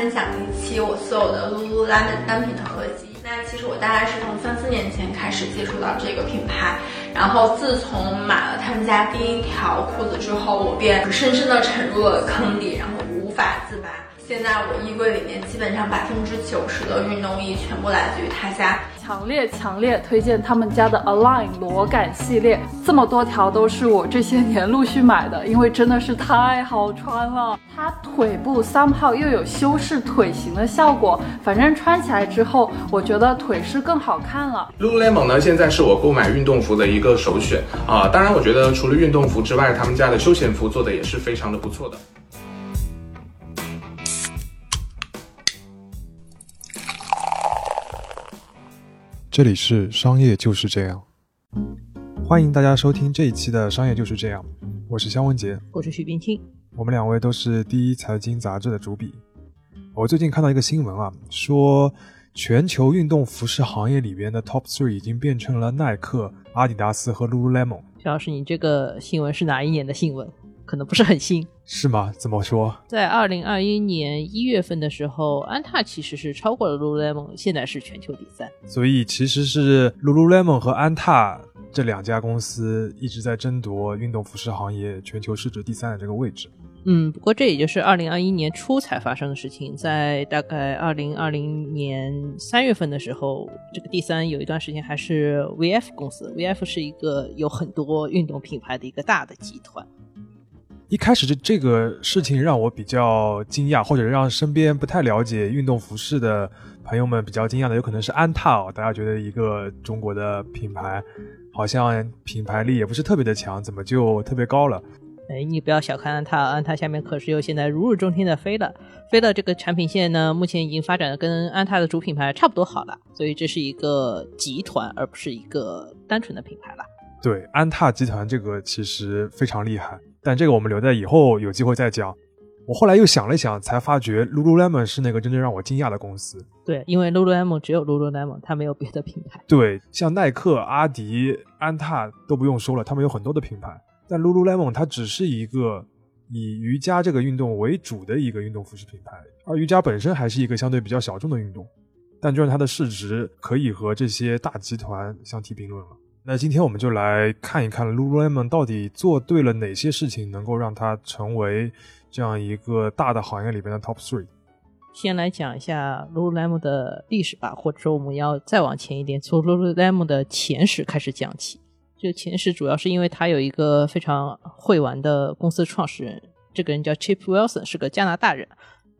分享一期我所有的 Lululemon 单品的合集。那其实我大概是从三四年前开始接触到这个品牌，然后自从买了他们家第一条裤子之后，我便深深的沉入了坑里，然后无法自拔。现在我衣柜里面基本上百分之九十的运动衣全部来自于他家，强烈强烈推荐他们家的 Align 裸感系列，这么多条都是我这些年陆续买的，因为真的是太好穿了。它腿部 somehow 又有修饰腿型的效果，反正穿起来之后，我觉得腿是更好看了。Lululemon 呢，现在是我购买运动服的一个首选啊，当然我觉得除了运动服之外，他们家的休闲服做的也是非常的不错的。这里是商业就是这样，欢迎大家收听这一期的商业就是这样，我是肖文杰，我是许冰清，我们两位都是第一财经杂志的主笔。我最近看到一个新闻啊，说全球运动服饰行业里边的 top three 已经变成了耐克、阿迪达斯和 Lululemon。肖老师，你这个新闻是哪一年的新闻？可能不是很新，是吗？怎么说？在二零二一年一月份的时候，安踏其实是超过了 Lululemon，现在是全球第三。所以其实是 Lululemon 和安踏这两家公司一直在争夺运动服饰行业全球市值第三的这个位置。嗯，不过这也就是二零二一年初才发生的事情。在大概二零二零年三月份的时候，这个第三有一段时间还是 VF 公司。VF 是一个有很多运动品牌的一个大的集团。一开始这这个事情让我比较惊讶，或者让身边不太了解运动服饰的朋友们比较惊讶的，有可能是安踏哦。大家觉得一个中国的品牌，好像品牌力也不是特别的强，怎么就特别高了？哎，你不要小看安踏，安踏下面可是有现在如日中天的飞乐。飞乐这个产品线呢，目前已经发展的跟安踏的主品牌差不多好了，所以这是一个集团，而不是一个单纯的品牌了。对，安踏集团这个其实非常厉害。但这个我们留在以后有机会再讲。我后来又想了想，才发觉 Lululemon 是那个真正让我惊讶的公司。对，因为 Lululemon 只有 Lululemon，它没有别的品牌。对，像耐克、阿迪、安踏都不用说了，他们有很多的品牌。但 Lululemon 它只是一个以瑜伽这个运动为主的一个运动服饰品牌，而瑜伽本身还是一个相对比较小众的运动，但就让它的市值可以和这些大集团相提并论了。那今天我们就来看一看 Lululemon 到底做对了哪些事情，能够让它成为这样一个大的行业里边的 Top Three。先来讲一下 Lululemon 的历史吧，或者说我们要再往前一点，从 Lululemon 的前史开始讲起。这个前史主要是因为他有一个非常会玩的公司创始人，这个人叫 Chip Wilson，是个加拿大人。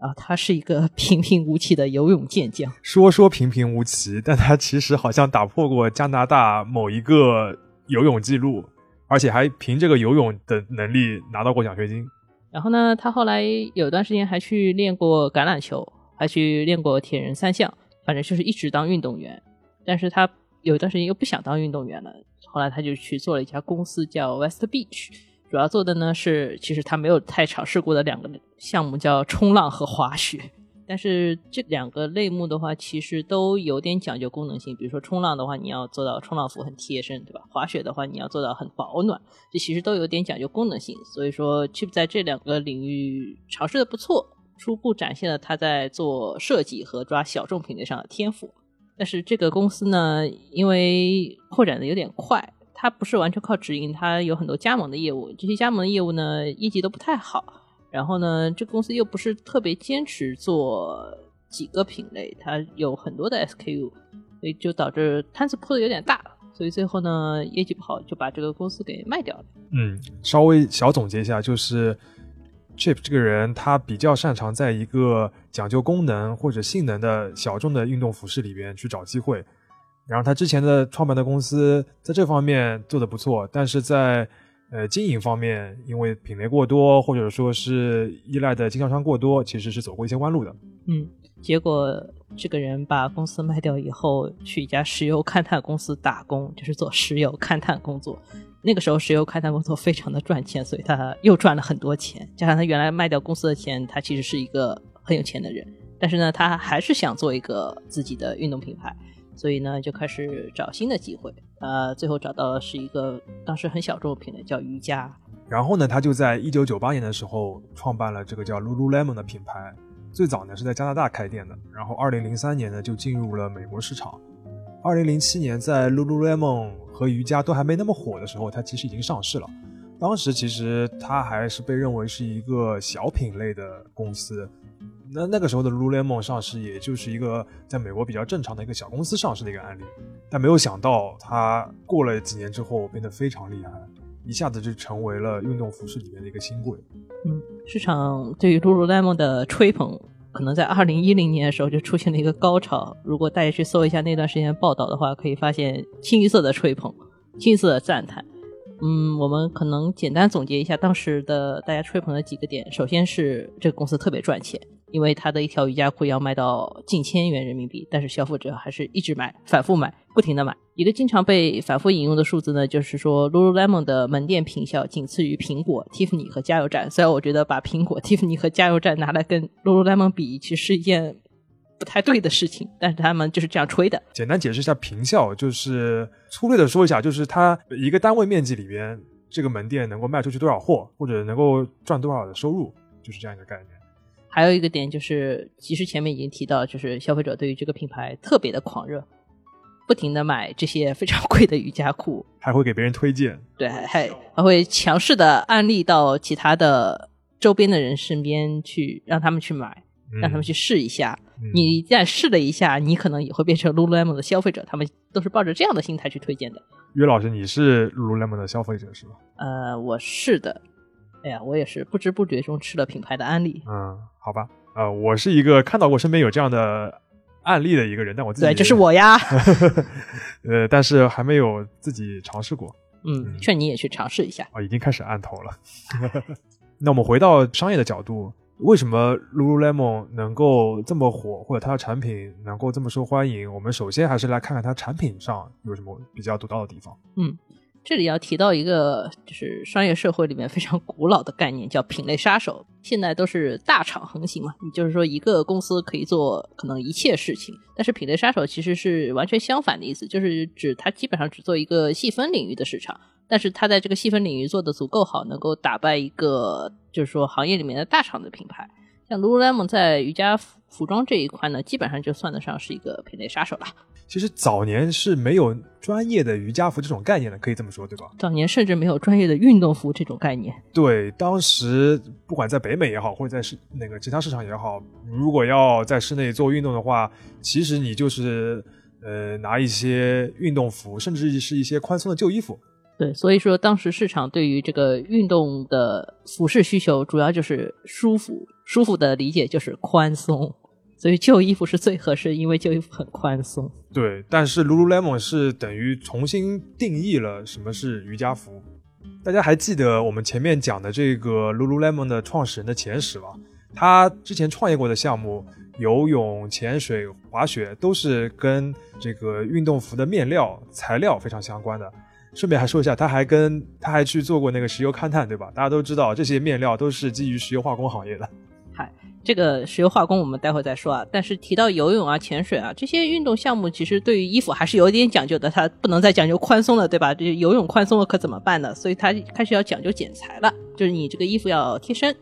啊，他是一个 平平无奇的游泳健将。说说平平无奇，但他其实好像打破过加拿大某一个游泳记录，而且还凭这个游泳的能力拿到过奖学金。然后呢，他后来有段时间还去练过橄榄球，还去练过铁人三项，反正就是一直当运动员。但是他有一段时间又不想当运动员了，后来他就去做了一家公司叫 West Beach。主要做的呢是，其实他没有太尝试过的两个项目，叫冲浪和滑雪。但是这两个类目的话，其实都有点讲究功能性。比如说冲浪的话，你要做到冲浪服很贴身，对吧？滑雪的话，你要做到很保暖，这其实都有点讲究功能性。所以说，Chip 在这两个领域尝试的不错，初步展现了他在做设计和抓小众品类上的天赋。但是这个公司呢，因为扩展的有点快。它不是完全靠直营，它有很多加盟的业务。这些加盟的业务呢，业绩都不太好。然后呢，这个公司又不是特别坚持做几个品类，它有很多的 SKU，所以就导致摊子铺的有点大。所以最后呢，业绩不好，就把这个公司给卖掉了。嗯，稍微小总结一下，就是 Chip 这个人，他比较擅长在一个讲究功能或者性能的小众的运动服饰里边去找机会。然后他之前的创办的公司在这方面做的不错，但是在呃经营方面，因为品类过多，或者说是依赖的经销商过多，其实是走过一些弯路的。嗯，结果这个人把公司卖掉以后，去一家石油勘探公司打工，就是做石油勘探工作。那个时候石油勘探工作非常的赚钱，所以他又赚了很多钱。加上他原来卖掉公司的钱，他其实是一个很有钱的人。但是呢，他还是想做一个自己的运动品牌。所以呢，就开始找新的机会，呃，最后找到的是一个当时很小众品类，叫瑜伽。然后呢，他就在一九九八年的时候创办了这个叫 Lululemon 的品牌。最早呢是在加拿大开店的，然后二零零三年呢就进入了美国市场。二零零七年在 Lululemon 和瑜伽都还没那么火的时候，它其实已经上市了。当时其实它还是被认为是一个小品类的公司。那那个时候的 Lululemon 上市，也就是一个在美国比较正常的一个小公司上市的一个案例。但没有想到，它过了几年之后变得非常厉害，一下子就成为了运动服饰里面的一个新贵。嗯，市场对于 Lululemon 的吹捧。可能在二零一零年的时候就出现了一个高潮。如果大家去搜一下那段时间报道的话，可以发现清一色的吹捧，清一色的赞叹。嗯，我们可能简单总结一下当时的大家吹捧的几个点。首先是这个公司特别赚钱。因为他的一条瑜伽裤要卖到近千元人民币，但是消费者还是一直买、反复买、不停的买。一个经常被反复引用的数字呢，就是说 Lululemon 的门店品效仅次于苹果、Tiffany 和加油站。虽然我觉得把苹果、Tiffany 和加油站拿来跟 Lululemon 比，其实是一件不太对的事情，但是他们就是这样吹的。简单解释一下平效，就是粗略的说一下，就是它一个单位面积里边，这个门店能够卖出去多少货，或者能够赚多少的收入，就是这样一个概念。还有一个点就是，其实前面已经提到，就是消费者对于这个品牌特别的狂热，不停的买这些非常贵的瑜伽裤，还会给别人推荐，对，还还会强势的安利到其他的周边的人身边去，让他们去买，让他们去试一下。你一旦试了一下，你可能也会变成 Lululemon 的消费者。他们都是抱着这样的心态去推荐的。岳老师，你是 Lululemon 的消费者是吗？呃，我是的。哎呀，我也是不知不觉中吃了品牌的安利。嗯，好吧，呃，我是一个看到过身边有这样的案例的一个人，但我自己对，这是我呀。呃，但是还没有自己尝试过。嗯，劝你也去尝试一下。啊，已经开始按头了。那我们回到商业的角度，为什么 Lululemon 能够这么火，或者它的产品能够这么受欢迎？我们首先还是来看看它产品上有什么比较独到的地方。嗯。这里要提到一个，就是商业社会里面非常古老的概念，叫品类杀手。现在都是大厂横行嘛，也就是说一个公司可以做可能一切事情。但是品类杀手其实是完全相反的意思，就是指它基本上只做一个细分领域的市场，但是它在这个细分领域做的足够好，能够打败一个就是说行业里面的大厂的品牌。像 Lululemon 在瑜伽服装这一块呢，基本上就算得上是一个品类杀手了。其实早年是没有专业的瑜伽服这种概念的，可以这么说，对吧？早年甚至没有专业的运动服这种概念。对，当时不管在北美也好，或者在市那个其他市场也好，如果要在室内做运动的话，其实你就是呃拿一些运动服，甚至是一些宽松的旧衣服。对，所以说当时市场对于这个运动的服饰需求，主要就是舒服，舒服的理解就是宽松。所以旧衣服是最合适，因为旧衣服很宽松。对，但是 Lululemon 是等于重新定义了什么是瑜伽服。大家还记得我们前面讲的这个 Lululemon 的创始人的前史吗？他之前创业过的项目，游泳、潜水、滑雪，都是跟这个运动服的面料材料非常相关的。顺便还说一下，他还跟他还去做过那个石油勘探，对吧？大家都知道这些面料都是基于石油化工行业的。这个石油化工我们待会再说啊，但是提到游泳啊、潜水啊这些运动项目，其实对于衣服还是有一点讲究的，它不能再讲究宽松了，对吧？这游泳宽松了可怎么办呢？所以它开始要讲究剪裁了，就是你这个衣服要贴身。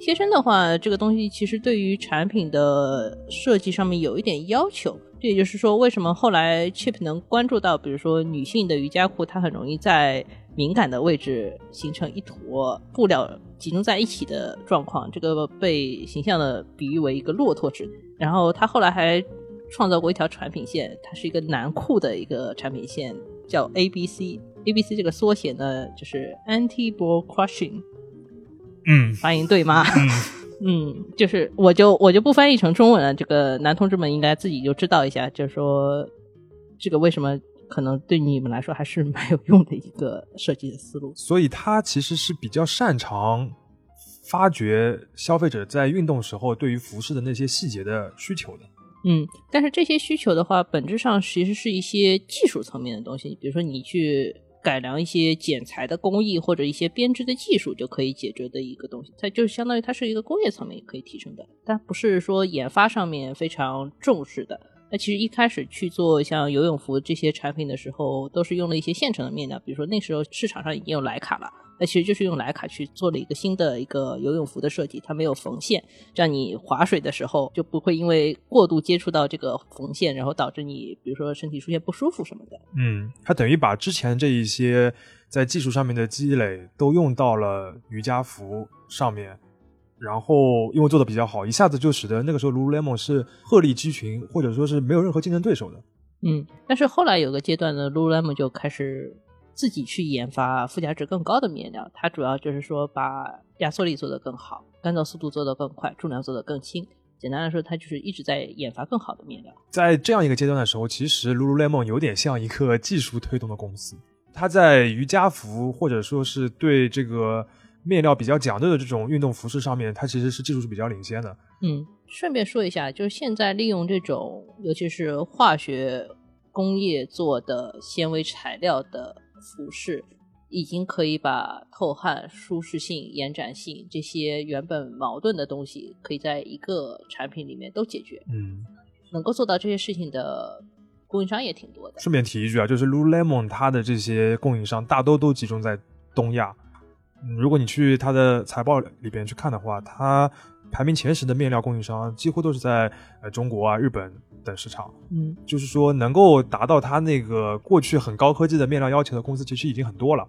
贴身的话，这个东西其实对于产品的设计上面有一点要求。这也就是说，为什么后来 Chip 能关注到，比如说女性的瑜伽裤，它很容易在敏感的位置形成一坨布料集中在一起的状况，这个被形象的比喻为一个骆驼纸。然后他后来还创造过一条产品线，它是一个男裤的一个产品线，叫 ABC。ABC 这个缩写呢，就是 Anti-Ball Crushing。嗯，发音对吗？嗯，就是我就我就不翻译成中文了，这个男同志们应该自己就知道一下，就是说这个为什么。可能对你们来说还是蛮有用的一个设计的思路，所以他其实是比较擅长发掘消费者在运动时候对于服饰的那些细节的需求的。嗯，但是这些需求的话，本质上其实是一些技术层面的东西，比如说你去改良一些剪裁的工艺或者一些编织的技术就可以解决的一个东西，它就相当于它是一个工业层面可以提升的，但不是说研发上面非常重视的。那其实一开始去做像游泳服这些产品的时候，都是用了一些现成的面料，比如说那时候市场上已经有莱卡了，那其实就是用徕卡去做了一个新的一个游泳服的设计，它没有缝线，这样你划水的时候就不会因为过度接触到这个缝线，然后导致你比如说身体出现不舒服什么的。嗯，它等于把之前这一些在技术上面的积累都用到了瑜伽服上面，然后因为做的比较好，一下子就使得那个时候 Lululemon 是鹤立鸡群，或者说是没有任何竞争对手的。嗯，但是后来有个阶段呢，Lululemon 就开始自己去研发附加值更高的面料，它主要就是说把压缩力做得更好，干燥速度做得更快，重量做得更轻。简单来说，它就是一直在研发更好的面料。在这样一个阶段的时候，其实 Lululemon 有点像一个技术推动的公司，它在瑜伽服或者说是对这个面料比较讲究的这种运动服饰上面，它其实是技术是比较领先的。嗯，顺便说一下，就是现在利用这种尤其是化学工业做的纤维材料的服饰，已经可以把透汗、舒适性、延展性这些原本矛盾的东西，可以在一个产品里面都解决。嗯，能够做到这些事情的供应商也挺多的。顺便提一句啊，就是 Lululemon 它的这些供应商大多都集中在东亚。嗯如果你去它的财报里边去看的话，它排名前十的面料供应商几乎都是在呃中国啊、日本等市场。嗯，就是说，能够达到它那个过去很高科技的面料要求的公司，其实已经很多了。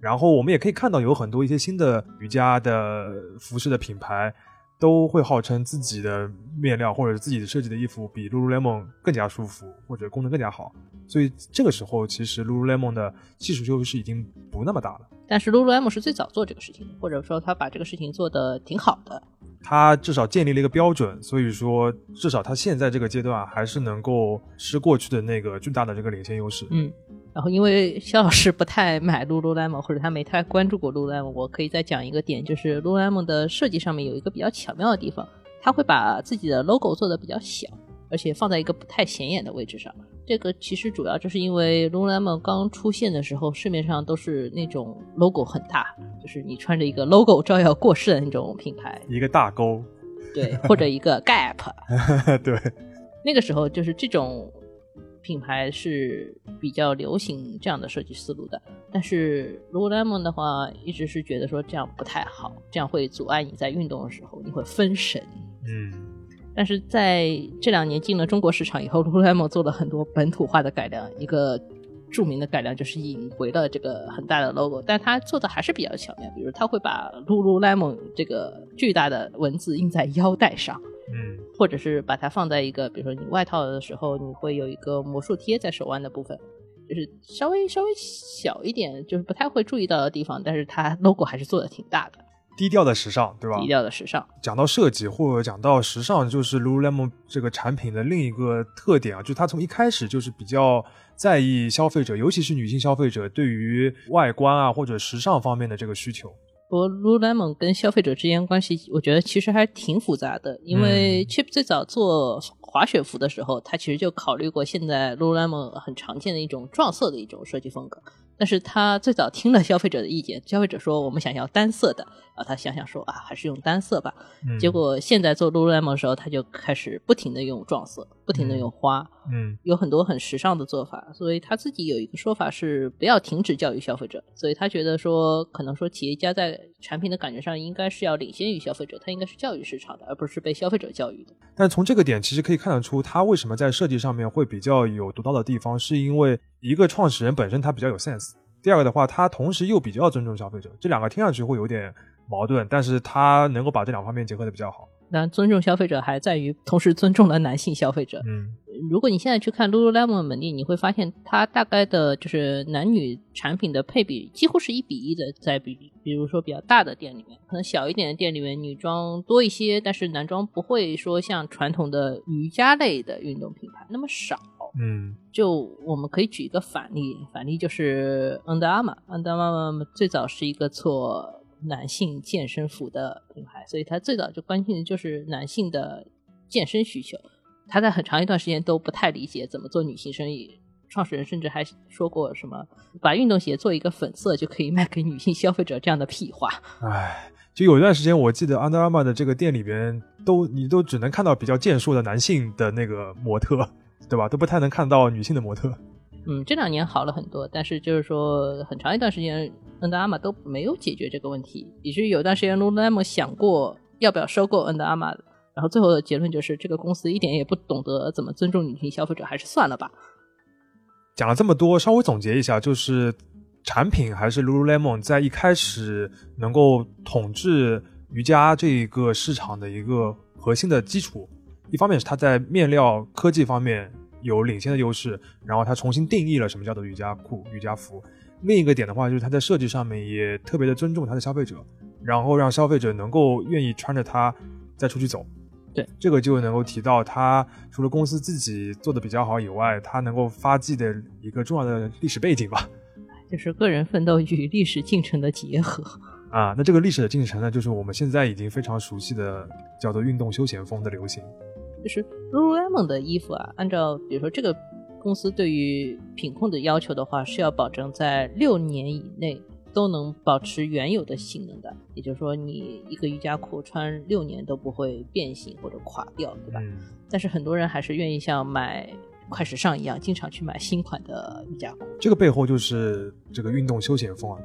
然后我们也可以看到，有很多一些新的瑜伽的服饰的品牌，都会号称自己的面料或者自己的设计的衣服比 Lululemon 更加舒服，或者功能更加好。所以这个时候，其实 Lululemon 的技术优势已经不那么大了。但是 Lululemon 是最早做这个事情的，或者说他把这个事情做得挺好的。他至少建立了一个标准，所以说至少他现在这个阶段还是能够吃过去的那个巨大的这个领先优势。嗯，然后因为肖老师不太买 Lululemon，或者他没太关注过 Lululemon，我可以再讲一个点，就是 Lululemon 的设计上面有一个比较巧妙的地方，它会把自己的 logo 做的比较小，而且放在一个不太显眼的位置上。这个其实主要就是因为 Lululemon 刚出现的时候，市面上都是那种 logo 很大，就是你穿着一个 logo 照耀过世的那种品牌，一个大勾，对，或者一个 Gap，对，那个时候就是这种品牌是比较流行这样的设计思路的。但是 Lululemon 的话，一直是觉得说这样不太好，这样会阻碍你在运动的时候你会分神。嗯。但是在这两年进了中国市场以后，Lululemon 做了很多本土化的改良，一个著名的改良就是引回了这个很大的 logo，但它做的还是比较巧妙，比如它会把 Lululemon 这个巨大的文字印在腰带上，嗯或者是把它放在一个，比如说你外套的时候，你会有一个魔术贴在手腕的部分，就是稍微稍微小一点，就是不太会注意到的地方，但是它 logo 还是做的挺大的，低调的时尚，对吧？低调的时尚。讲到设计或者讲到时尚，就是 Lululemon 这个产品的另一个特点啊，就是它从一开始就是比较在意消费者，尤其是女性消费者对于外观啊或者时尚方面的这个需求。不过 Lululemon 跟消费者之间关系，我觉得其实还挺复杂的。因为 Chip 最早做滑雪服的时候，他其实就考虑过现在 Lululemon 很常见的一种撞色的一种设计风格。但是他最早听了消费者的意见，消费者说我们想要单色的，然后他想想说啊，还是用单色吧。嗯结果现在做 Lululemon 的时候，他就开始不停的用撞色，不停的用花，嗯有很多很时尚的做法，所以他自己有一个说法是不要停止教育消费者，所以他觉得说，可能说企业家在产品的感觉上应该是要领先于消费者，他应该是教育市场的，而不是被消费者教育的。但从这个点其实可以看得出，他为什么在设计上面会比较有独到的地方，是因为一个创始人本身他比较有 sense，第二个的话，他同时又比较尊重消费者，这两个听上去会有点矛盾，但是他能够把这两方面结合的比较好。那尊重消费者还在于同时尊重了男性消费者。嗯如果你现在去看 Lululemon 门店，你会发现它大概的就是男女产品的配比几乎是一比一的，在比比如说比较大的店里面，可能小一点的店里面女装多一些，但是男装不会说像传统的瑜伽类的运动品牌那么少。嗯就我们可以举一个反例，反例就是 Under Armour，Under Armour 最早是一个做男性健身服的品牌，所以它最早就关心的就是男性的健身需求。他在很长一段时间都不太理解怎么做女性生意。创始人甚至还说过什么把运动鞋做一个粉色就可以卖给女性消费者这样的屁话。唉，就有一段时间，我记得 Under Armour 的这个店里边，都你都只能看到比较健硕的男性的那个模特，对吧？都不太能看到女性的模特。嗯，这两年好了很多，但是就是说很长一段时间，Under Armour 都没有解决这个问题，以至于有段时间 Lululemon 想过要不要收购 Under Armour，然后最后的结论就是这个公司一点也不懂得怎么尊重女性消费者，还是算了吧。讲了这么多，稍微总结一下，就是产品还是 Lululemon 在一开始能够统治瑜伽这一个市场的一个核心的基础。一方面是它在面料科技方面有领先的优势，然后它重新定义了什么叫做瑜伽裤、瑜伽服。另一个点的话，就是它在设计上面也特别的尊重它的消费者，然后让消费者能够愿意穿着它再出去走。对，这个就能够提到它除了公司自己做的比较好以外，它能够发迹的一个重要的历史背景吧。就是个人奋斗与历史进程的结合。啊，那这个历史的进程呢，就是我们现在已经非常熟悉的叫做运动休闲风的流行。就是 Lululemon 的衣服啊，按照比如说这个公司对于品控的要求的话，是要保证在六年以内都能保持原有的性能的。也就是说，你一个瑜伽裤穿六年都不会变形或者垮掉，对吧？嗯，但是很多人还是愿意像买快时尚一样，经常去买新款的瑜伽裤。这个背后就是这个运动休闲风啊。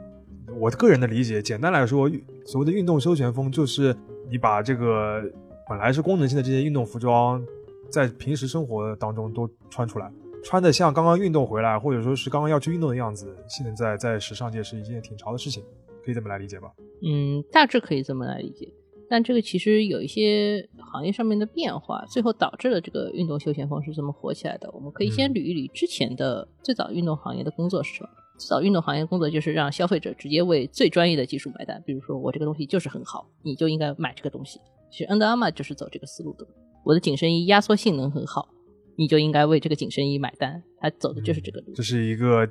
我个人的理解，简单来说，所谓的运动休闲风，就是你把这个本来是功能性的这些运动服装，在平时生活当中都穿出来，穿的像刚刚运动回来，或者说是刚刚要去运动的样子。现在在时尚界是一件挺潮的事情，可以这么来理解吧？嗯，大致可以这么来理解。但这个其实有一些行业上面的变化，最后导致了这个运动休闲风是这么火起来的。我们可以先捋一捋之前的最早运动行业的工作是什么。最早运动行业工作就是让消费者直接为最专业的技术买单，比如说我这个东西就是很好，你就应该买这个东西。其实 Under Armour 就是走这个思路的。我的紧身衣压缩性能很好，你就应该为这个紧身衣买单。它走的就是这个路，这是一个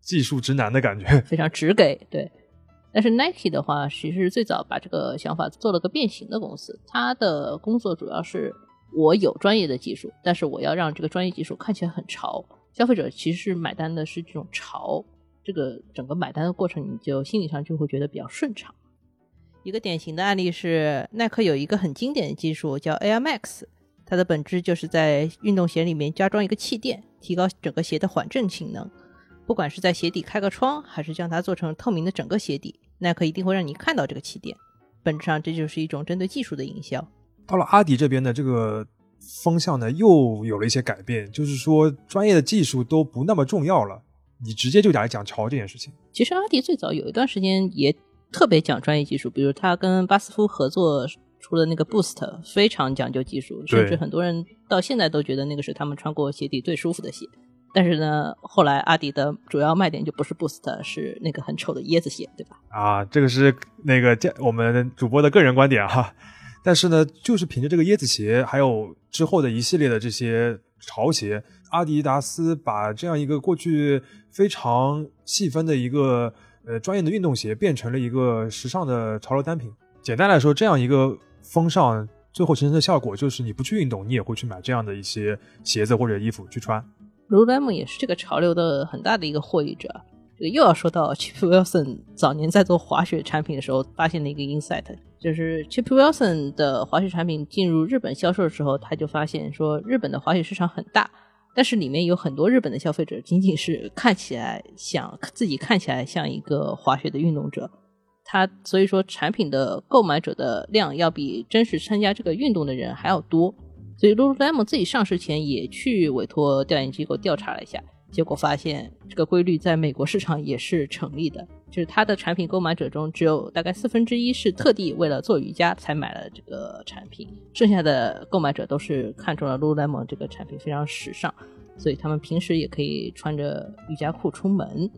技术直男的感觉。非常直给对。但是 Nike 的话，其实最早把这个想法做了个变形的公司。它的工作主要是我有专业的技术，但是我要让这个专业技术看起来很潮。消费者其实是买单的是这种潮。这个整个买单的过程，你就心理上就会觉得比较顺畅。一个典型的案例是，耐克有一个很经典的技术叫 Air Max，它的本质就是在运动鞋里面加装一个气垫，提高整个鞋的缓震性能。不管是在鞋底开个窗，还是将它做成透明的整个鞋底，耐克一定会让你看到这个气垫。本质上，这就是一种针对技术的营销。到了阿迪这边的这个风向呢，又有了一些改变，就是说专业的技术都不那么重要了。你直接就来讲潮这件事情。其实阿迪最早有一段时间也特别讲专业技术，比如他跟巴斯夫合作出了那个 Boost，非常讲究技术，甚至很多人到现在都觉得那个是他们穿过鞋底最舒服的鞋。但是呢，后来阿迪的主要卖点就不是 Boost，是那个很丑的椰子鞋，对吧？啊，这个是那个我们主播的个人观点哈。但是呢，就是凭着这个椰子鞋，还有之后的一系列的这些潮鞋。阿迪达斯把这样一个过去非常细分的一个呃专业的运动鞋，变成了一个时尚的潮流单品。简单来说，这样一个风尚最后形成的效果，就是你不去运动，你也会去买这样的一些鞋子或者衣服去穿。Lululemon 也是这个潮流的很大的一个获益者。这个又要说到 Chip Wilson 早年在做滑雪产品的时候发现的一个 insight，就是 Chip Wilson 的滑雪产品进入日本销售的时候，他就发现说日本的滑雪市场很大。但是里面有很多日本的消费者，仅仅是看起来想自己看起来像一个滑雪的运动者，他所以说产品的购买者的量要比真实参加这个运动的人还要多，所以 Lululemon 自己上市前也去委托调研机构调查了一下。结果发现，这个规律在美国市场也是成立的，就是它的产品购买者中，只有大概四分之一是特地为了做瑜伽才买了这个产品，剩下的购买者都是看中了 Lululemon 这个产品非常时尚，所以他们平时也可以穿着瑜伽裤出门。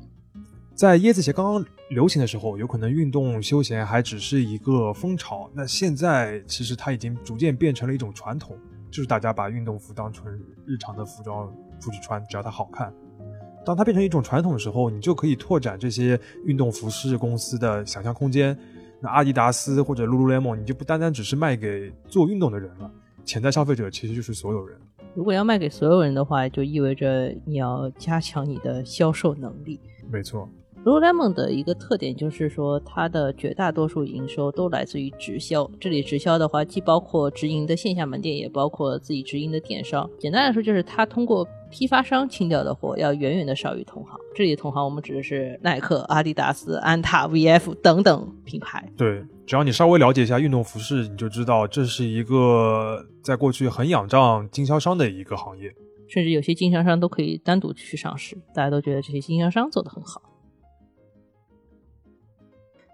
在椰子鞋刚刚流行的时候，有可能运动休闲还只是一个风潮，那现在其实它已经逐渐变成了一种传统，就是大家把运动服当成日常的服装出去穿，只要它好看。当它变成一种传统的时候，你就可以拓展这些运动服饰公司的想象空间。那阿迪达斯或者 Lululemon，你就不单单只是卖给做运动的人了，潜在消费者其实就是所有人。如果要卖给所有人的话，就意味着你要加强你的销售能力。没错，Lululemon 的一个特点就是说，它的绝大多数营收都来自于直销。这里直销的话，既包括直营的线下门店，也包括自己直营的电商。简单来说，就是它通过批发商清掉的货要远远的少于同行。这里的同行，我们指的是耐克、阿迪达斯、安踏、VF 等等品牌。对，只要你稍微了解一下运动服饰，你就知道这是一个在过去很仰仗经销商的一个行业。甚至有些经销商都可以单独去上市，大家都觉得这些经销商做得很好。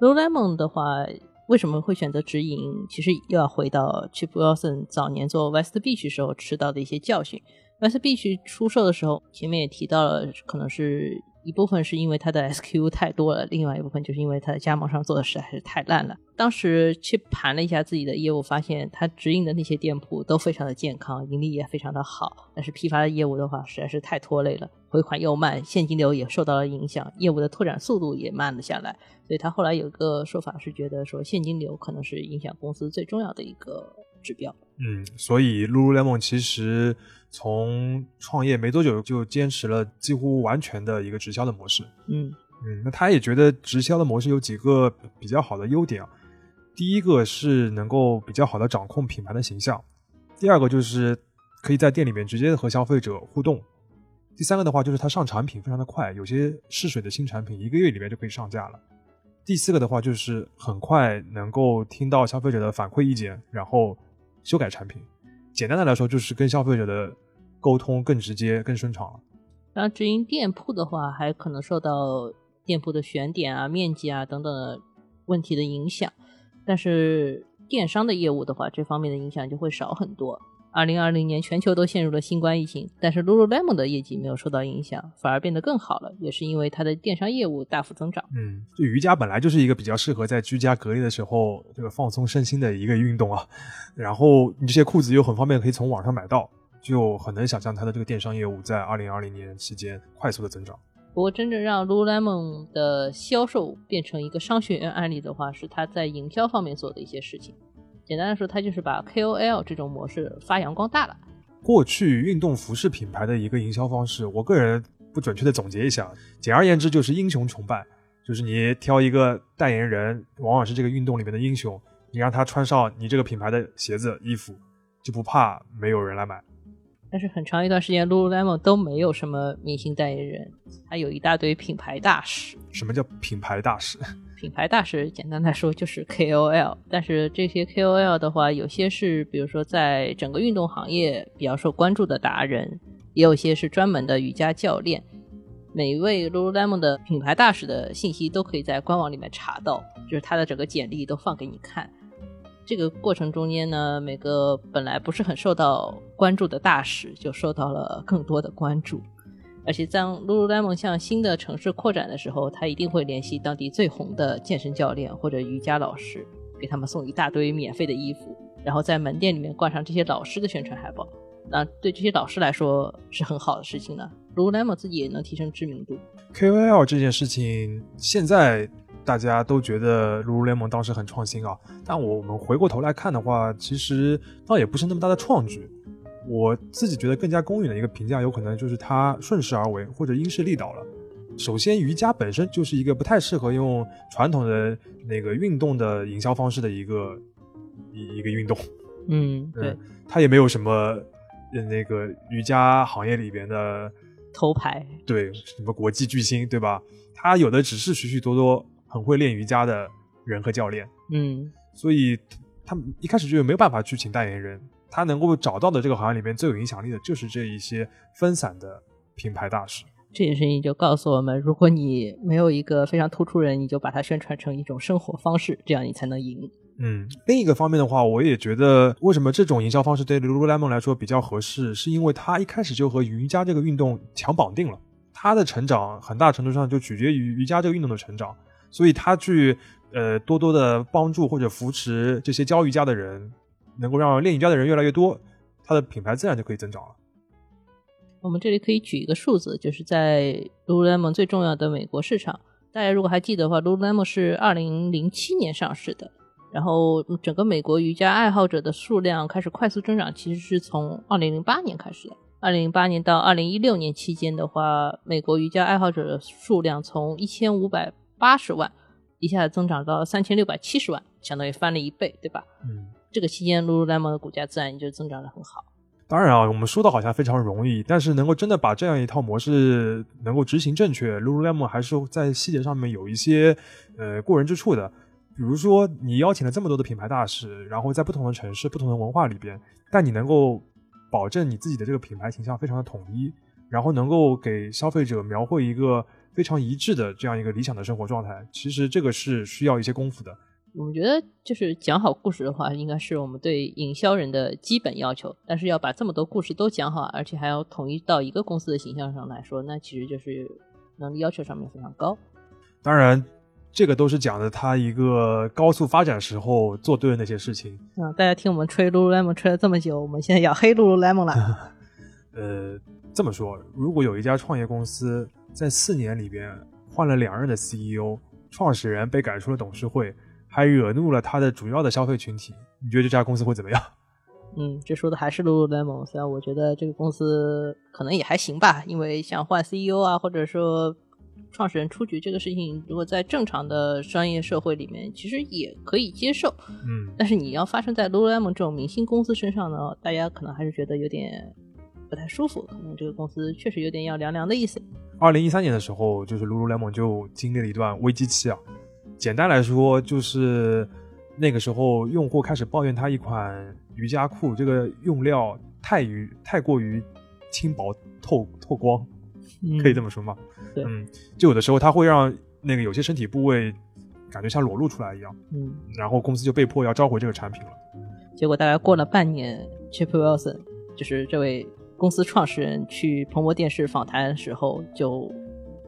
Lululemon 的话，为什么会选择直营？其实又要回到 Chip Wilson 早年做 West Beach 时候吃到的一些教训。West Beach 出售的时候，前面也提到了，可能是。一部分是因为它的 SKU 太多了，另外一部分就是因为它的加盟商做的实在是太烂了。当时去盘了一下自己的业务，发现它直营的那些店铺都非常的健康，盈利也非常的好。但是批发的业务的话，实在是太拖累了，回款又慢，现金流也受到了影响，业务的拓展速度也慢了下来。所以他后来有个说法是觉得说，现金流可能是影响公司最重要的一个指标。嗯，所以 Lululemon 其实。从创业没多久就坚持了几乎完全的一个直销的模式。嗯嗯，那他也觉得直销的模式有几个比较好的优点啊。第一个是能够比较好的掌控品牌的形象，第二个就是可以在店里面直接和消费者互动，第三个的话就是它上产品非常的快，有些试水的新产品一个月里面就可以上架了。第四个的话就是很快能够听到消费者的反馈意见，然后修改产品。简单的来说，就是跟消费者的沟通更直接、更顺畅了。然后直营店铺的话，还可能受到店铺的选点啊、面积啊等等问题的影响。但是电商的业务的话，这方面的影响就会少很多。二零二零年，全球都陷入了新冠疫情，但是 Lululemon 的业绩没有受到影响，反而变得更好了，也是因为它的电商业务大幅增长。嗯，就瑜伽本来就是一个比较适合在居家隔离的时候这个放松身心的一个运动啊，然后你这些裤子又很方便可以从网上买到，就很能想象它的这个电商业务在二零二零年期间快速的增长。不过，真正让 Lululemon 的销售变成一个商学院案例的话，是它在营销方面做的一些事情。简单的说，它就是把 KOL 这种模式发扬光大了。过去运动服饰品牌的一个营销方式，我个人不准确的总结一下，简而言之就是英雄崇拜，就是你挑一个代言人，往往是这个运动里面的英雄，你让他穿上你这个品牌的鞋子、衣服，就不怕没有人来买。但是很长一段时间，Lululemon 都没有什么明星代言人，还有一大堆品牌大使。什么叫品牌大使？品牌大使简单来说就是 KOL，但是这些 KOL 的话，有些是比如说在整个运动行业比较受关注的达人，也有些是专门的瑜伽教练。每一位 Lululemon 的品牌大使的信息都可以在官网里面查到，就是他的整个简历都放给你看。这个过程中间呢，每个本来不是很受到关注的大使就受到了更多的关注。而且当 Lululemon 向新的城市扩展的时候，他一定会联系当地最红的健身教练或者瑜伽老师，给他们送一大堆免费的衣服，然后在门店里面挂上这些老师的宣传海报。那对这些老师来说是很好的事情呢。Lululemon 自己也能提升知名度。KOL 这件事情，现在大家都觉得 Lululemon 当时很创新啊，但我们回过头来看的话，其实倒也不是那么大的创举。我自己觉得更加公允的一个评价，有可能就是它顺势而为或者因势利导了。首先，瑜伽本身就是一个不太适合用传统的那个运动的营销方式的一个一一个运动。嗯，对，它也没有什么那个瑜伽行业里边的头牌，对，什么国际巨星，对吧？它有的只是许许多多很会练瑜伽的人和教练。嗯，所以他们一开始就没有办法去请代言人。他能够找到的这个行业里面最有影响力的，就是这一些分散的品牌大使。这件事情就告诉我们，如果你没有一个非常突出人，你就把它宣传成一种生活方式，这样你才能赢。嗯，另一个方面的话，我也觉得，为什么这种营销方式对 Lululemon 来说比较合适，是因为它一开始就和瑜伽这个运动强绑定了，它的成长很大程度上就取决于瑜伽这个运动的成长，所以它去呃多多的帮助或者扶持这些教瑜伽的人。能够让练瑜伽的人越来越多，它的品牌自然就可以增长了。我们这里可以举一个数字，就是在 Lululemon 最重要的美国市场，大家如果还记得的话，Lululemon 是二零零七年上市的，然后整个美国瑜伽爱好者的数量开始快速增长，其实是从二零零八年开始的。二零零八年到二零一六年期间的话，美国瑜伽爱好者的数量从一千五百八十万一下子增长到三千六百七十万，相当于翻了一倍，对吧？嗯，这个期间，Lululemon 的股价自然也就增长的很好。当然啊，我们说的好像非常容易，但是能够真的把这样一套模式能够执行正确，Lululemon 还是在细节上面有一些呃过人之处的。比如说，你邀请了这么多的品牌大使，然后在不同的城市、不同的文化里边，但你能够保证你自己的这个品牌形象非常的统一，然后能够给消费者描绘一个非常一致的这样一个理想的生活状态。其实这个是需要一些功夫的。我们觉得，就是讲好故事的话，应该是我们对营销人的基本要求。但是要把这么多故事都讲好，而且还要统一到一个公司的形象上来说，那其实就是能力要求上面非常高。当然。这个都是讲的他一个高速发展时候做对的那些事情。嗯，大家听我们吹 Lululemon 吹了这么久，我们现在要黑 Lululemon 了。呃，这么说，如果有一家创业公司在四年里边换了两任的 CEO，创始人被赶出了董事会，还惹怒了他的主要的消费群体，你觉得这家公司会怎么样？嗯，这说的还是 Lululemon，虽然我觉得这个公司可能也还行吧，因为像换 CEO 啊，或者说。创始人出局这个事情，如果在正常的商业社会里面，其实也可以接受。嗯，但是你要发生在 Lululemon 这种明星公司身上呢，大家可能还是觉得有点不太舒服。可能这个公司确实有点要凉凉的意思。二零一三年的时候，就是 Lululemon 就经历了一段危机期啊。简单来说，就是那个时候用户开始抱怨他一款瑜伽裤这个用料太于太过于轻薄透透光，可以这么说吗？嗯，就有的时候它会让那个有些身体部位感觉像裸露出来一样，嗯，然后公司就被迫要召回这个产品了。结果大概过了半年，Chip Wilson 就是这位公司创始人去彭博电视访谈的时候就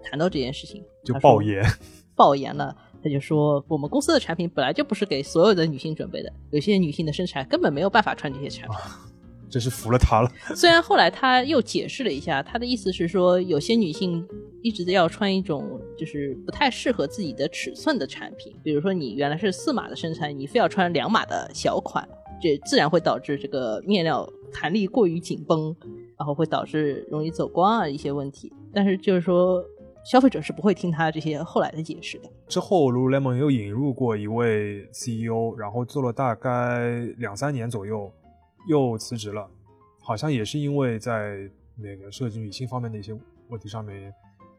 谈到这件事情，就爆言，爆言了。他就说我们公司的产品本来就不是给所有的女性准备的，有些女性的身材根本没有办法穿这些产品。真是服了他了。虽然后来他又解释了一下，他的意思是说，有些女性一直要穿一种就是不太适合自己的尺寸的产品，比如说你原来是四码的身材，你非要穿两码的小款，这自然会导致这个面料弹力过于紧绷，然后会导致容易走光啊一些问题。但是就是说，消费者是不会听他这些后来的解释的。之后，Lululemon 又引入过一位 CEO，然后做了大概两三年左右。又辞职了，好像也是因为在那个涉及女性方面的一些问题上面，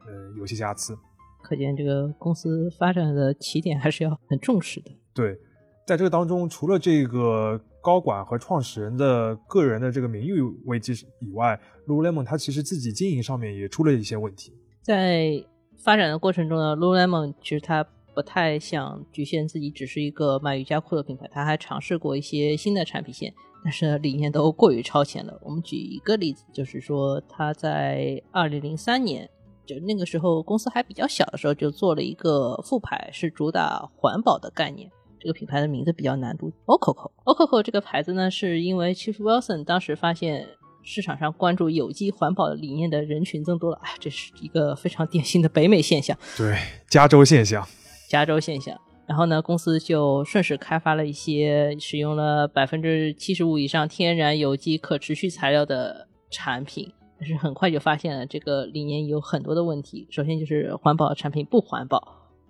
呃，有些瑕疵。可见这个公司发展的起点还是要很重视的。对，在这个当中，除了这个高管和创始人的个人的这个名誉危机以外，Lululemon 它其实自己经营上面也出了一些问题。在发展的过程中呢，Lululemon 其实它不太想局限自己只是一个卖瑜伽裤的品牌，它还尝试过一些新的产品线。但是理念都过于超前了。我们举一个例子，就是说他在二零零三年，就那个时候公司还比较小的时候，就做了一个副牌，是主打环保的概念。这个品牌的名字比较难读，Ococo。Ococo 这个牌子呢，是因为 Chief Wilson 当时发现市场上关注有机环保理念的人群增多了。哎，这是一个非常典型的北美现象。对，加州现象。加州现象。然后呢，公司就顺势开发了一些使用了百分之七十五以上天然有机可持续材料的产品，但是很快就发现了这个理念有很多的问题。首先就是环保产品不环保，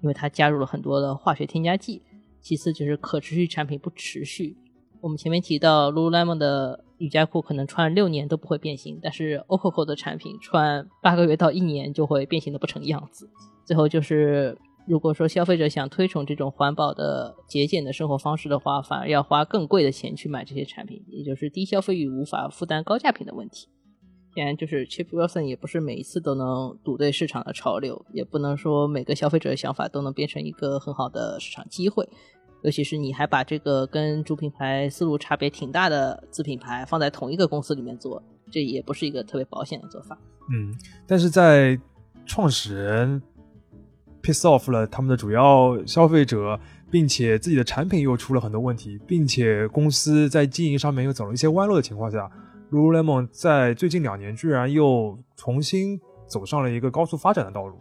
因为它加入了很多的化学添加剂；其次就是可持续产品不持续。我们前面提到 Lululemon 的瑜伽裤可能穿六年都不会变形，但是 Oco 的产品穿八个月到一年就会变形的不成样子。最后就是。如果说消费者想推崇这种环保的节俭的生活方式的话，反而要花更贵的钱去买这些产品，也就是低消费与无法负担高价品的问题。显然，就是 Chip Wilson 也不是每一次都能赌对市场的潮流，也不能说每个消费者的想法都能变成一个很好的市场机会。尤其是你还把这个跟主品牌思路差别挺大的子品牌放在同一个公司里面做，这也不是一个特别保险的做法。嗯，但是在创始人。piss off 了他们的主要消费者，并且自己的产品又出了很多问题，并且公司在经营上面又走了一些弯路的情况下，Lululemon 在最近两年居然又重新走上了一个高速发展的道路。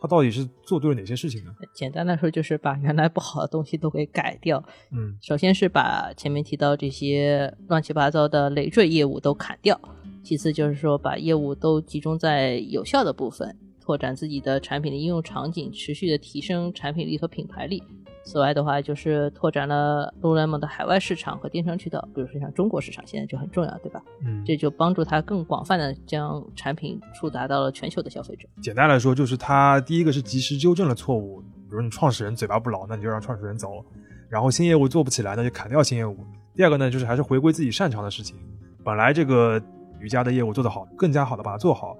他到底是做对了哪些事情呢？简单来说，就是把原来不好的东西都给改掉。嗯，首先是把前面提到这些乱七八糟的累赘业务都砍掉。其次就是说把业务都集中在有效的部分，拓展自己的产品的应用场景，持续的提升产品力和品牌力。此外的话，就是拓展了 Lululemon 的海外市场和电商渠道，比如说像中国市场，现在就很重要，对吧？嗯，这就帮助它更广泛的将产品触达到了全球的消费者。简单来说，就是它第一个是及时纠正了错误，比如你创始人嘴巴不牢，那你就让创始人走，然后新业务做不起来，那就砍掉新业务。第二个呢，就是还是回归自己擅长的事情，本来这个瑜伽的业务做得好，更加好的把它做好，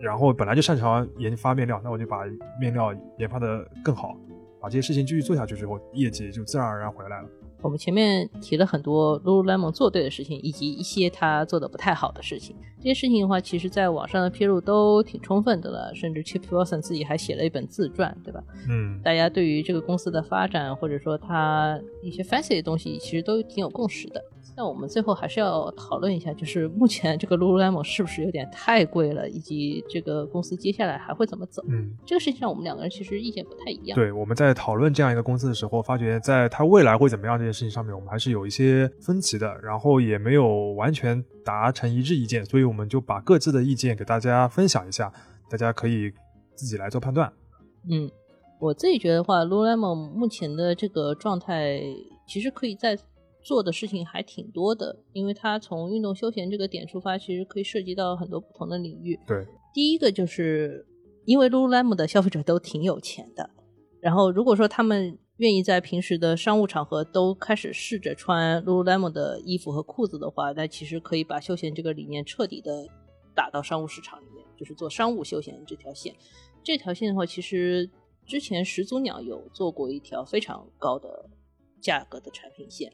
然后本来就擅长研发面料，那我就把面料研发的更好。把这些事情继续做下去之后，业绩就自然而然回来了。我们前面提了很多 Lululemon 做对的事情，以及一些他做的不太好的事情。这些事情的话，其实在网上的披露都挺充分的了，甚至 Chip Wilson 自己还写了一本自传，对吧？嗯，大家对于这个公司的发展，或者说他一些 fancy 的东西，其实都挺有共识的。那我们最后还是要讨论一下，就是目前这个 Lululemon 是不是有点太贵了，以及这个公司接下来还会怎么走？嗯，这个事情上我们两个人其实意见不太一样。对，我们在讨论这样一个公司的时候，发觉在它未来会怎么样这件事情上面，我们还是有一些分歧的，然后也没有完全达成一致意见，所以我们就把各自的意见给大家分享一下，大家可以自己来做判断。嗯，我自己觉得话，Lululemon 目前的这个状态，其实可以在。做的事情还挺多的，因为它从运动休闲这个点出发，其实可以涉及到很多不同的领域。对，第一个就是因为 Lululemon 的消费者都挺有钱的，然后如果说他们愿意在平时的商务场合都开始试着穿 Lululemon 的衣服和裤子的话，那其实可以把休闲这个理念彻底的打到商务市场里面，就是做商务休闲这条线。这条线的话，其实之前始祖鸟有做过一条非常高的价格的产品线。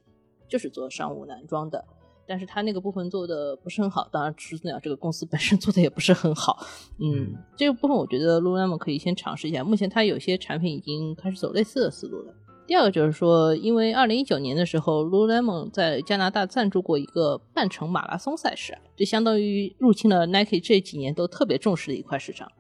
就是做商务男装的，但是他那个部分做的不是很好。当然，始祖鸟这个公司本身做的也不是很好。嗯，这个部分我觉得 Lululemon 可以先尝试一下。目前它有些产品已经开始走类似的思路了。第二个就是说，因为二零一九年的时候，Lululemon 在加拿大赞助过一个半程马拉松赛事，这相当于入侵了 Nike 这几年都特别重视的一块市场。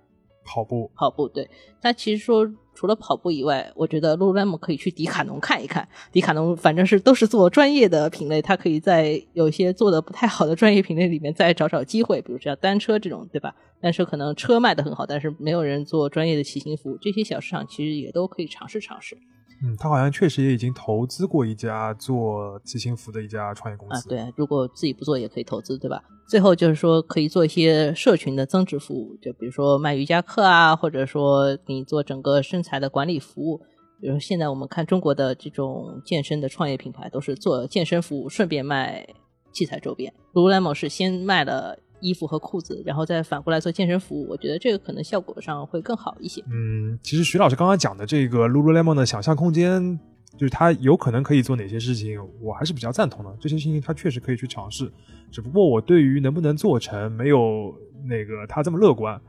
跑步，跑步，对。他其实说，除了跑步以外，我觉得 LULAMO 可以去迪卡侬看一看。迪卡侬反正是都是做专业的品类，他可以在有些做的不太好的专业品类里面再找找机会，比如像单车这种，对吧？单车可能车卖的很好，但是没有人做专业的骑行服，这些小市场其实也都可以尝试尝试。嗯，他好像确实也已经投资过一家做骑行服的一家创业公司。啊，对，如果自己不做也可以投资，对吧？最后就是说可以做一些社群的增值服务，就比如说卖瑜伽课啊，或者说给你做整个身材的管理服务。比如现在我们看中国的这种健身的创业品牌，都是做健身服务，顺便卖器材周边。Lululemon 是先卖了。衣服和裤子，然后再反过来做健身服务，我觉得这个可能效果上会更好一些。嗯，其实徐老师刚刚讲的这个 Lululemon 的想象空间，就是他有可能可以做哪些事情，我还是比较赞同的。这些事情他确实可以去尝试，只不过我对于能不能做成没有那个他这么乐观。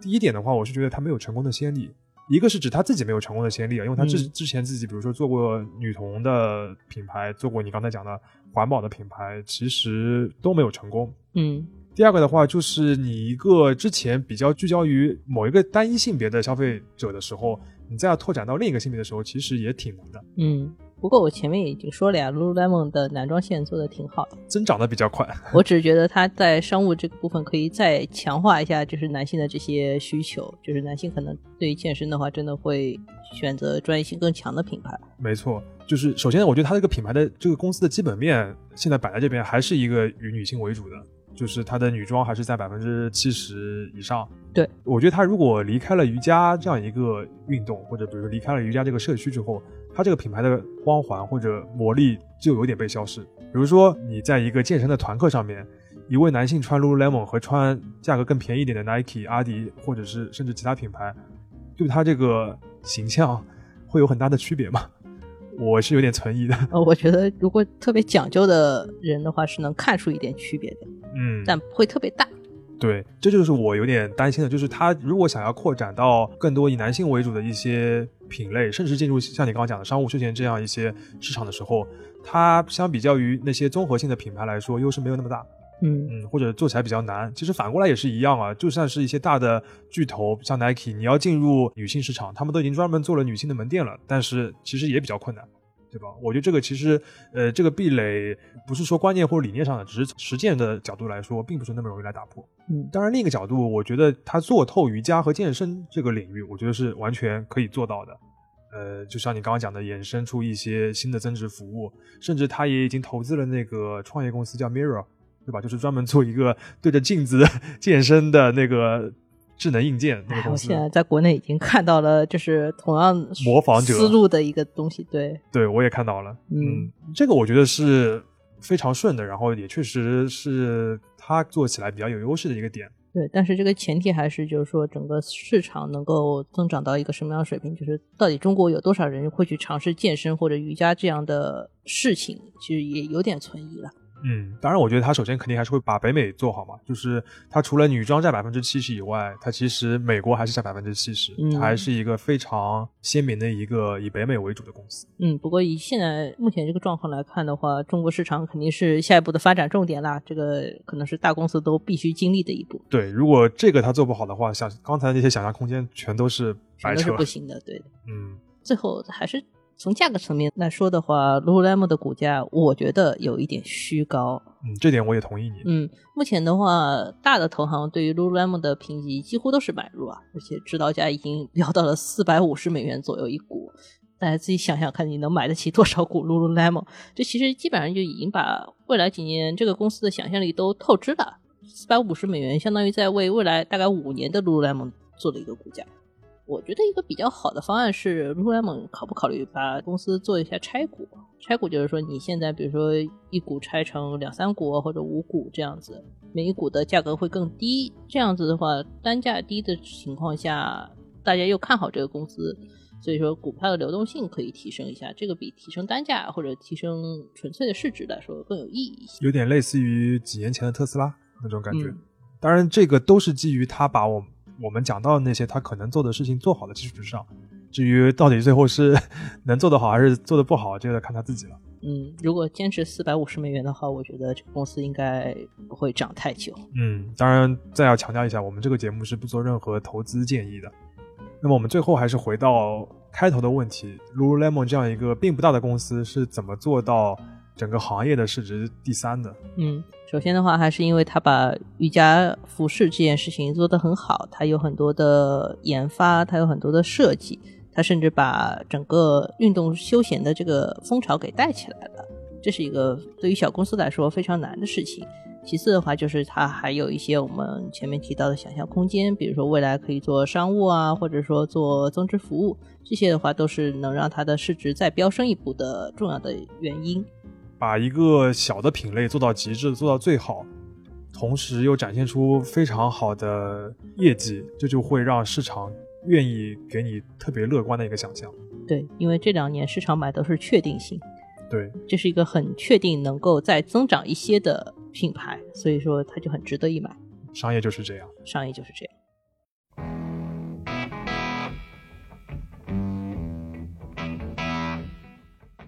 第一点的话，我是觉得他没有成功的先例，一个是指他自己没有成功的先例啊，因为他之之前自己比如说做过女童的品牌，做过你刚才讲的环保的品牌，其实都没有成功。嗯。第二个的话，就是你一个之前比较聚焦于某一个单一性别的消费者的时候，你再要拓展到另一个性别的时候，其实也挺难的。嗯，不过我前面已经说了呀，Lululemon 的男装线做的挺好的，增长的比较快。我只是觉得它在商务这个部分可以再强化一下，就是男性的这些需求，就是男性可能对于健身的话，真的会选择专业性更强的品牌。没错，就是首先我觉得它这个品牌的这个公司的基本面现在摆在这边，还是一个以女性为主的。就是它的女装还是在百分之七十以上。对，我觉得它如果离开了瑜伽这样一个运动，或者比如说离开了瑜伽这个社区之后，它这个品牌的光环或者魔力就有点被消失。比如说你在一个健身的团课上面，一位男性穿 Lululemon 和穿价格更便宜一点的 Nike、阿迪或者是甚至其他品牌，对他这个形象会有很大的区别吗？我是有点存疑的。呃，我觉得如果特别讲究的人的话，是能看出一点区别的。嗯，但不会特别大。对，这就是我有点担心的，就是他如果想要扩展到更多以男性为主的一些品类，甚至进入像你刚刚讲的商务休闲这样一些市场的时候，它相比较于那些综合性的品牌来说，优势没有那么大。嗯嗯，或者做起来比较难。其实反过来也是一样啊，就算是一些大的巨头，像 Nike，你要进入女性市场，他们都已经专门做了女性的门店了，但是其实也比较困难。对吧？我觉得这个其实，呃，这个壁垒不是说观念或者理念上的，只是实践的角度来说，并不是那么容易来打破。嗯，当然，另一个角度，我觉得他做透瑜伽和健身这个领域，我觉得是完全可以做到的。呃，就像你刚刚讲的，衍生出一些新的增值服务，甚至他也已经投资了那个创业公司叫 Mirror，对吧？就是专门做一个对着镜子 健身的那个智能硬件那个东西。我现在在国内已经看到了，就是同样模仿者思路的一个东西，对，对，我也看到了。嗯这个我觉得是非常顺的，然后也确实是它做起来比较有优势的一个点。对，但是这个前提还是就是说，整个市场能够增长到一个什么样的水平？就是到底中国有多少人会去尝试健身或者瑜伽这样的事情，其实也有点存疑了。嗯，当然，我觉得他首先肯定还是会把北美做好嘛，就是他除了女装占百分之七十以外，他其实美国还是占百分之七十，嗯还是一个非常鲜明的一个以北美为主的公司。嗯，不过以现在目前这个状况来看的话，中国市场肯定是下一步的发展重点啦。这个可能是大公司都必须经历的一步，对，如果这个他做不好的话，想刚才那些想象空间全都是白扯全都是。不行的。对的，嗯，最后还是从价格层面来说的话，Lululemon 的股价我觉得有一点虚高。嗯，这点我也同意你。嗯，目前的话，大的投行对于 Lululemon 的评级几乎都是买入啊，而且指导价已经飙到了四百五十美元左右一股。大家自己想想看，你能买得起多少股 Lululemon？这其实基本上就已经把未来几年这个公司的想象力都透支了。四百五十美元相当于在为未来大概五年的 Lululemon 做了一个股价。我觉得一个比较好的方案是，Lululemon 考不考虑把公司做一下拆股？拆股就是说，你现在比如说一股拆成两三股或者五股这样子，每一股的价格会更低。这样子的话，单价低的情况下，大家又看好这个公司，所以说股票的流动性可以提升一下。这个比提升单价或者提升纯粹的市值来说更有意义一些。有点类似于几年前的特斯拉那种感觉。嗯当然，这个都是基于他把我我们讲到的那些他可能做的事情做好的基础之上。至于到底最后是 能做得好还是做得不好，这个看他自己了。嗯，如果坚持四百五十美元的话，我觉得这个公司应该不会涨太久。嗯，当然再要强调一下，我们这个节目是不做任何投资建议的。那么我们最后还是回到开头的问题，Lululemon 这样一个并不大的公司是怎么做到整个行业的市值第三的？嗯，首先的话，还是因为他把瑜伽服饰这件事情做得很好，他有很多的研发，他有很多的设计，他甚至把整个运动休闲的这个风潮给带起来了。这是一个对于小公司来说非常难的事情。其次的话，就是它还有一些我们前面提到的想象空间，比如说未来可以做商务啊，或者说做增值服务，这些的话都是能让它的市值再飙升一步的重要的原因。把一个小的品类做到极致，做到最好，同时又展现出非常好的业绩，这就会让市场愿意给你特别乐观的一个想象。对，因为这两年市场买都是确定性，对，这是一个很确定能够再增长一些的品牌，所以说它就很值得一买。商业就是这样。商业就是这样。